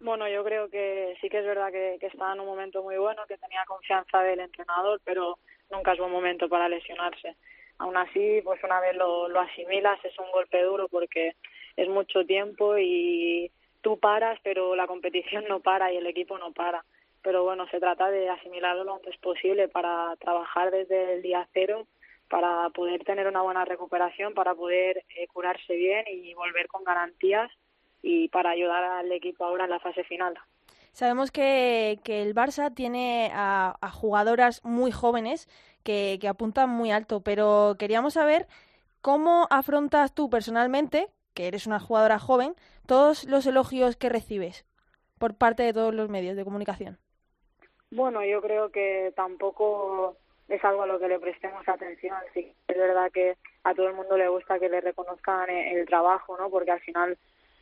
Bueno, yo creo que sí que es verdad que, estaba en un momento muy bueno, que tenía confianza del entrenador, pero nunca es buen momento para lesionarse. Aún así, pues una vez lo, lo asimilas, es un golpe duro porque es mucho tiempo y tú paras, pero la competición no para y el equipo no para. Pero bueno, se trata de asimilarlo lo antes posible para trabajar desde el día cero, para poder tener una buena recuperación, para poder eh, curarse bien y volver con garantías y para ayudar al equipo ahora en la fase final. Sabemos que, que el Barça tiene a, a jugadoras muy jóvenes que, que, apuntan muy alto, pero queríamos saber cómo afrontas tú personalmente, que eres una jugadora joven, todos los elogios que recibes por parte de todos los medios de comunicación. Bueno, yo creo que tampoco es algo a lo que le prestemos atención. Sí, es verdad que a todo el mundo le gusta que le reconozcan el trabajo, ¿no? Porque al final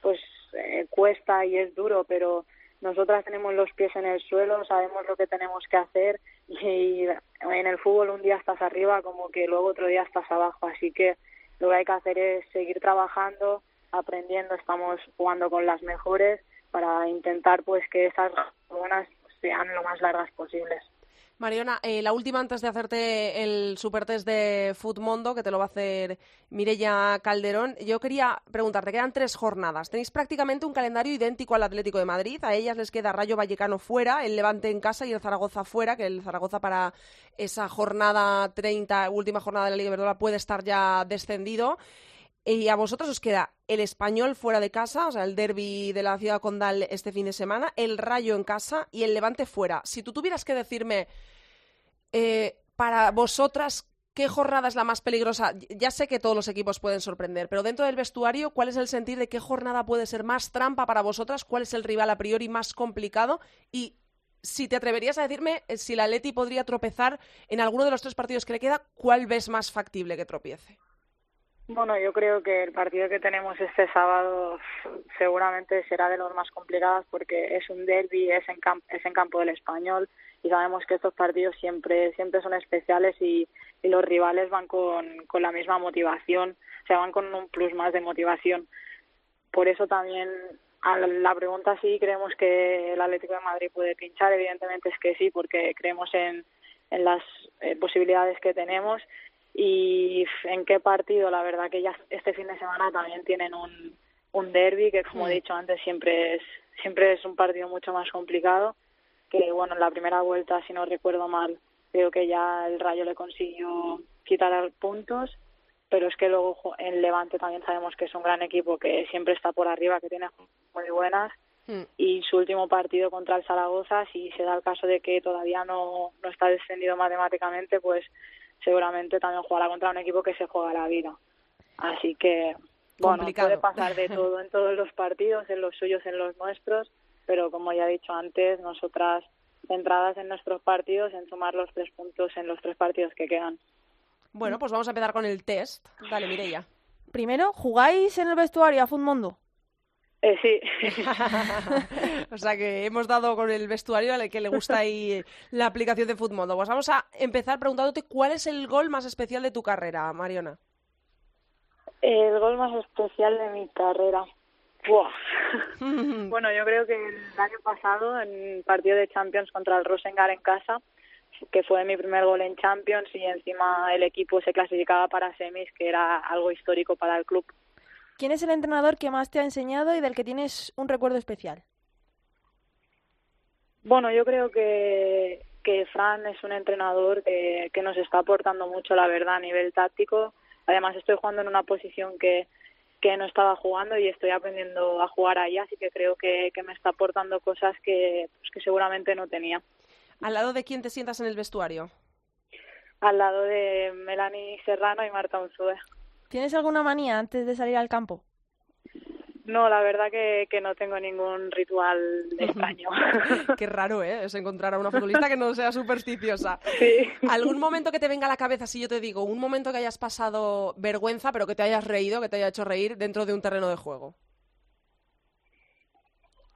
pues eh, cuesta y es duro, pero nosotras tenemos los pies en el suelo, sabemos lo que tenemos que hacer y en el fútbol un día estás arriba como que luego otro día estás abajo, así que lo que hay que hacer es seguir trabajando, aprendiendo, estamos jugando con las mejores para intentar pues que esas buenas sean lo más largas posibles. Mariona, eh, la última antes de hacerte el supertest de Futmundo, que te lo va a hacer Mirella Calderón. Yo quería preguntarte, quedan tres jornadas. Tenéis prácticamente un calendario idéntico al Atlético de Madrid. A ellas les queda Rayo Vallecano fuera, el Levante en casa y el Zaragoza fuera, que el Zaragoza para esa jornada 30, última jornada de la Liga Verdola, puede estar ya descendido. Y a vosotros os queda el español fuera de casa, o sea, el derby de la ciudad condal este fin de semana, el rayo en casa y el levante fuera. Si tú tuvieras que decirme eh, para vosotras qué jornada es la más peligrosa, ya sé que todos los equipos pueden sorprender, pero dentro del vestuario, ¿cuál es el sentir de qué jornada puede ser más trampa para vosotras? ¿Cuál es el rival a priori más complicado? Y si te atreverías a decirme eh, si la Leti podría tropezar en alguno de los tres partidos que le queda, ¿cuál ves más factible que tropiece? Bueno, yo creo que el partido que tenemos este sábado seguramente será de los más complicados porque es un derby, es en, camp es en campo del español y sabemos que estos partidos siempre siempre son especiales y, los rivales van con, con la misma motivación, o sea, van con un plus más de motivación. Por eso también a la pregunta sí creemos que el Atlético de Madrid puede pinchar, evidentemente es que sí, porque creemos en, en las eh, posibilidades que tenemos y en qué partido la verdad que ya este fin de semana también tienen un un derby que como he dicho antes siempre es siempre es un partido mucho más complicado que bueno en la primera vuelta si no recuerdo mal creo que ya el Rayo le consiguió quitar puntos pero es que luego en Levante también sabemos que es un gran equipo que siempre está por arriba que tiene muy buenas Mm. y su último partido contra el Zaragoza, si se da el caso de que todavía no, no está descendido matemáticamente, pues seguramente también jugará contra un equipo que se juega la vida. Así que, bueno, Complicado. puede pasar de todo en todos los partidos, en los suyos, en los nuestros, pero como ya he dicho antes, nosotras centradas en nuestros partidos, en sumar los tres puntos en los tres partidos que quedan. Bueno, pues vamos a empezar con el test. Dale, Mireia. Primero, ¿jugáis en el vestuario a Futmundo? Eh, sí, o sea que hemos dado con el vestuario al que le gusta ahí la aplicación de Footmondo. Pues vamos a empezar preguntándote cuál es el gol más especial de tu carrera, Mariona. el gol más especial de mi carrera. Buah. Bueno, yo creo que el año pasado, en partido de Champions contra el Rosengar en casa, que fue mi primer gol en Champions y encima el equipo se clasificaba para semis, que era algo histórico para el club. ¿Quién es el entrenador que más te ha enseñado y del que tienes un recuerdo especial? Bueno, yo creo que, que Fran es un entrenador que, que nos está aportando mucho, la verdad, a nivel táctico. Además, estoy jugando en una posición que, que no estaba jugando y estoy aprendiendo a jugar ahí, así que creo que, que me está aportando cosas que, pues, que seguramente no tenía. ¿Al lado de quién te sientas en el vestuario? Al lado de Melanie Serrano y Marta Unzue. ¿Tienes alguna manía antes de salir al campo? No, la verdad que, que no tengo ningún ritual extraño. Qué raro, ¿eh? Es encontrar a una futbolista que no sea supersticiosa. Sí. ¿Algún momento que te venga a la cabeza, si yo te digo, un momento que hayas pasado vergüenza, pero que te hayas reído, que te haya hecho reír dentro de un terreno de juego?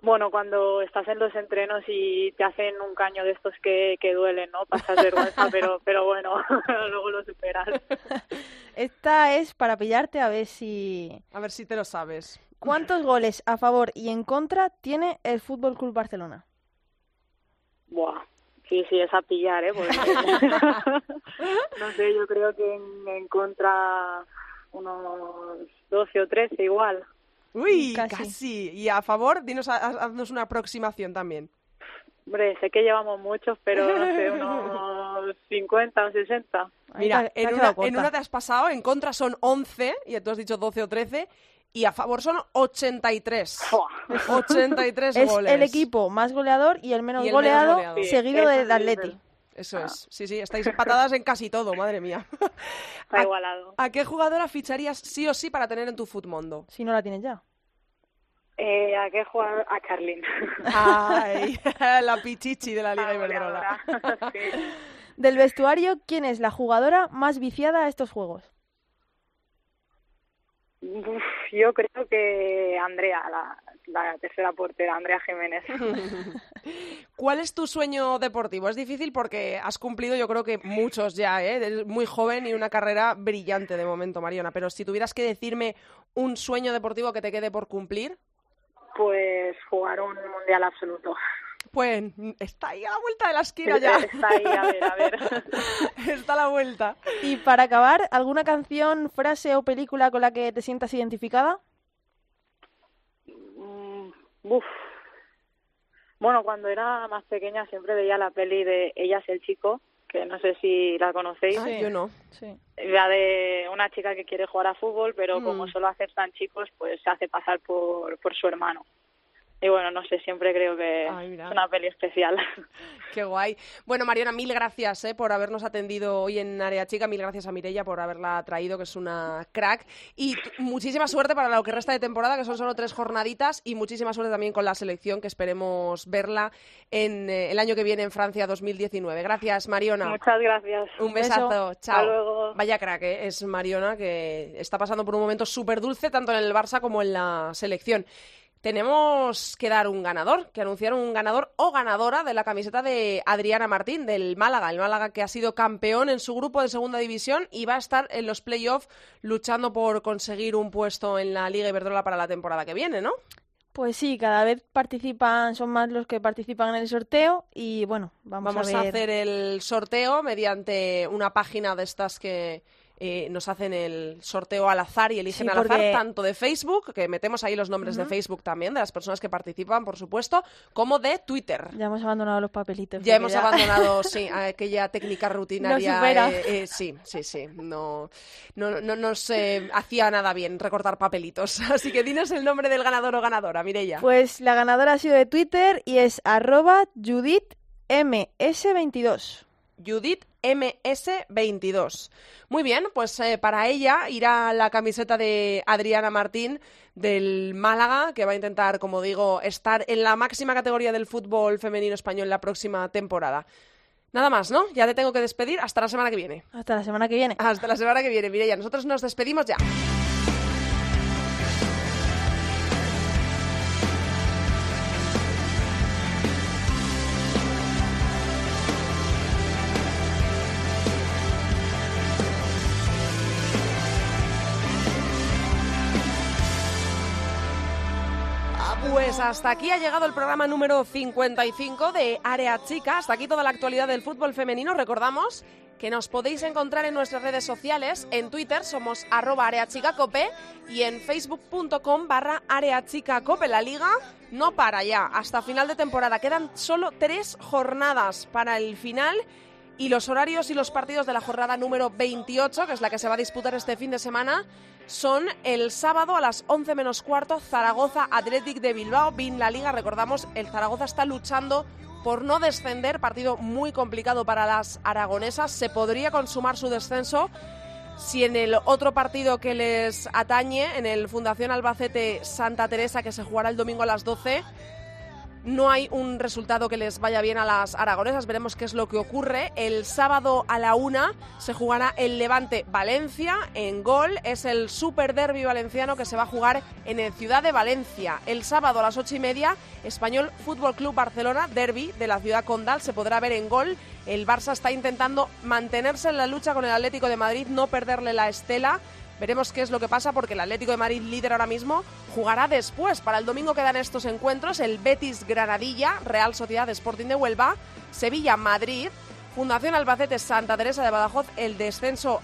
Bueno, cuando estás en los entrenos y te hacen un caño de estos que, que duelen, ¿no? Pasas vergüenza, pero, pero bueno, luego lo superas. Esta es para pillarte a ver si... A ver si te lo sabes. ¿Cuántos goles a favor y en contra tiene el Fútbol Club Barcelona? Buah, sí, sí, es a pillar, ¿eh? Porque... no sé, yo creo que en, en contra unos 12 o 13 igual. Uy, Casi. casi. Y a favor, dinos, haz- haznos una aproximación también. Hombre, sé que llevamos muchos, pero no sé, unos 50 o 60. Ahí Mira, en una, en una te has pasado, en contra son 11, y tú has dicho 12 o 13, y a favor son 83. Buah. 83 Es goles. el equipo más goleador y el menos Y el menos goleado, goleado. Sí, seguido del sí es Atleti. Eso es. Sí, sí, estáis empatadas en casi todo, madre mía. Está ¿A- igualado. ¿A qué jugadora ficharías sí o sí para tener en tu Futmundo? Si no la tienes ya. Eh, ¿A qué jugar? A Carlin. Ay, la pichichi de la Liga La Iberdrola. Sí. Del vestuario, ¿quién es la jugadora más viciada a estos juegos? Uf, yo creo que Andrea, la, la tercera portera, Andrea Jiménez. ¿Cuál es tu sueño deportivo? Es difícil porque has cumplido, yo creo que muchos ya, ¿eh? Muy joven y una carrera brillante de momento, Mariona. Pero si tuvieras que decirme un sueño deportivo que te quede por cumplir, Pues jugar un mundial absoluto. pues está ahí a la vuelta de la esquina ya. Está ahí, a ver, a ver. Está a la vuelta. Y para acabar, ¿alguna canción, frase o película con la que te sientas identificada? Uf. Bueno, cuando era más pequeña siempre veía la peli de Ella es el chico, que no sé si la conocéis. Ah, yo no. Sí. La de una chica que quiere jugar a fútbol, pero como Mm. solo aceptan chicos, pues se hace pasar por, por su hermano. Y bueno, no sé, siempre creo que Ay, es una peli especial. Qué guay. Bueno, Mariona, mil gracias eh, por habernos atendido hoy en Área Chica. Mil gracias a Mirella por haberla traído, que es una crack. Y muchísima suerte para lo que resta de temporada, que son solo tres jornaditas. Y muchísima suerte también con la selección, que esperemos verla en eh, el año que viene en Francia 2019. Gracias, Mariona. Muchas gracias. Un besazo, beso. chao. Luego. Vaya crack, ¿eh? es Mariona que está pasando por un momento súper dulce tanto en el Barça como en la selección. Tenemos que dar un ganador, que anunciaron un ganador o ganadora de la camiseta de Adriana Martín, del Málaga. El Málaga que ha sido campeón en su grupo de segunda división y va a estar en los playoffs luchando por conseguir un puesto en la Liga Iberdrola para la temporada que viene, ¿no? Pues sí, cada vez participan, son más los que participan en el sorteo y bueno, vamos, Vamos a a, ver. hacer el sorteo mediante una página de estas que eh, nos hacen el sorteo al azar y eligen Sí, al azar, tanto de Facebook, que metemos ahí los nombres de. Facebook también, de las personas que participan, por supuesto, como de Twitter. Ya hemos abandonado los papelitos. Ya hemos abandonado, sí, aquella técnica rutinaria. eh, eh, sí, sí, sí. No, no, no nos hacía nada bien recortar papelitos. Así que dinos el nombre del ganador o ganadora, Mireia. Pues la ganadora ha sido de Twitter y es arroba JudithMS22. Judith MS22. Muy bien, pues eh, para ella irá la camiseta de Adriana Martín del Málaga, que va a intentar, como digo, estar en la máxima categoría del fútbol femenino español la próxima temporada. Nada más, ¿no? Ya te tengo que despedir hasta la semana que viene. Hasta la semana que viene. Hasta la semana que viene, Mireia. Nosotros nos despedimos ya. Hasta aquí ha llegado el programa número 55 de Área Chica. Hasta aquí toda la actualidad del fútbol femenino. Recordamos que nos podéis encontrar en nuestras redes sociales. En Twitter somos areachicacope y en facebook.com barra areachicacope. La liga no para ya. Hasta final de temporada. Quedan solo tres jornadas para el final. Y los horarios y los partidos de la jornada número 28, que es la que se va a disputar este fin de semana, son el sábado a las 11 menos cuarto, Zaragoza Athletic de Bilbao. Bin la Liga, recordamos, el Zaragoza está luchando por no descender, partido muy complicado para las aragonesas. Se podría consumar su descenso si en el otro partido que les atañe, en el Fundación Albacete Santa Teresa, que se jugará el domingo a las 12, no hay un resultado que les vaya bien a las aragonesas. Veremos qué es lo que ocurre. El sábado a la una se jugará el Levante Valencia en gol. Es el Super Derby valenciano que se va a jugar en el Ciudad de Valencia. El sábado a las ocho y media, Español Fútbol Club Barcelona, Derby de la ciudad condal, se podrá ver en gol. El Barça está intentando mantenerse en la lucha con el Atlético de Madrid, no perderle la estela. Veremos qué es lo que pasa porque el Atlético de Madrid, líder ahora mismo, jugará después. Para el domingo quedan estos encuentros, el Betis Granadilla, Real Sociedad Sporting de Huelva, Sevilla Madrid, Fundación Albacete Santa Teresa de Badajoz, el descenso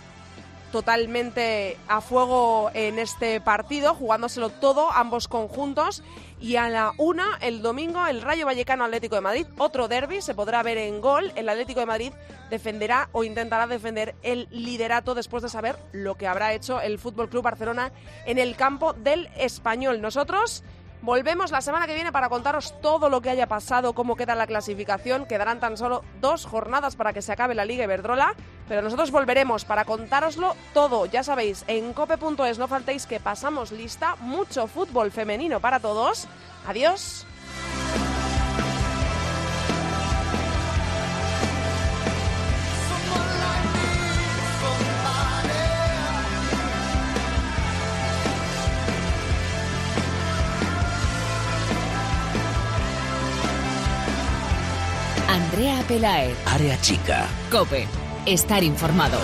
totalmente a fuego en este partido, jugándoselo todo, ambos conjuntos. Y a la una, el domingo, el Rayo Vallecano Atlético de Madrid, otro derby, se podrá ver en gol. El Atlético de Madrid defenderá o intentará defender el liderato después de saber lo que habrá hecho el Fútbol Club Barcelona en el campo del Español. Nosotros Volvemos la semana que viene para contaros todo lo que haya pasado, cómo queda la clasificación. Quedarán tan solo dos jornadas para que se acabe la Liga Iberdrola, pero nosotros volveremos para contároslo todo. Ya sabéis, en cope.es no faltéis que pasamos lista, mucho fútbol femenino para todos. Adiós. Pelae. Área Chica. Cope. Estar informado.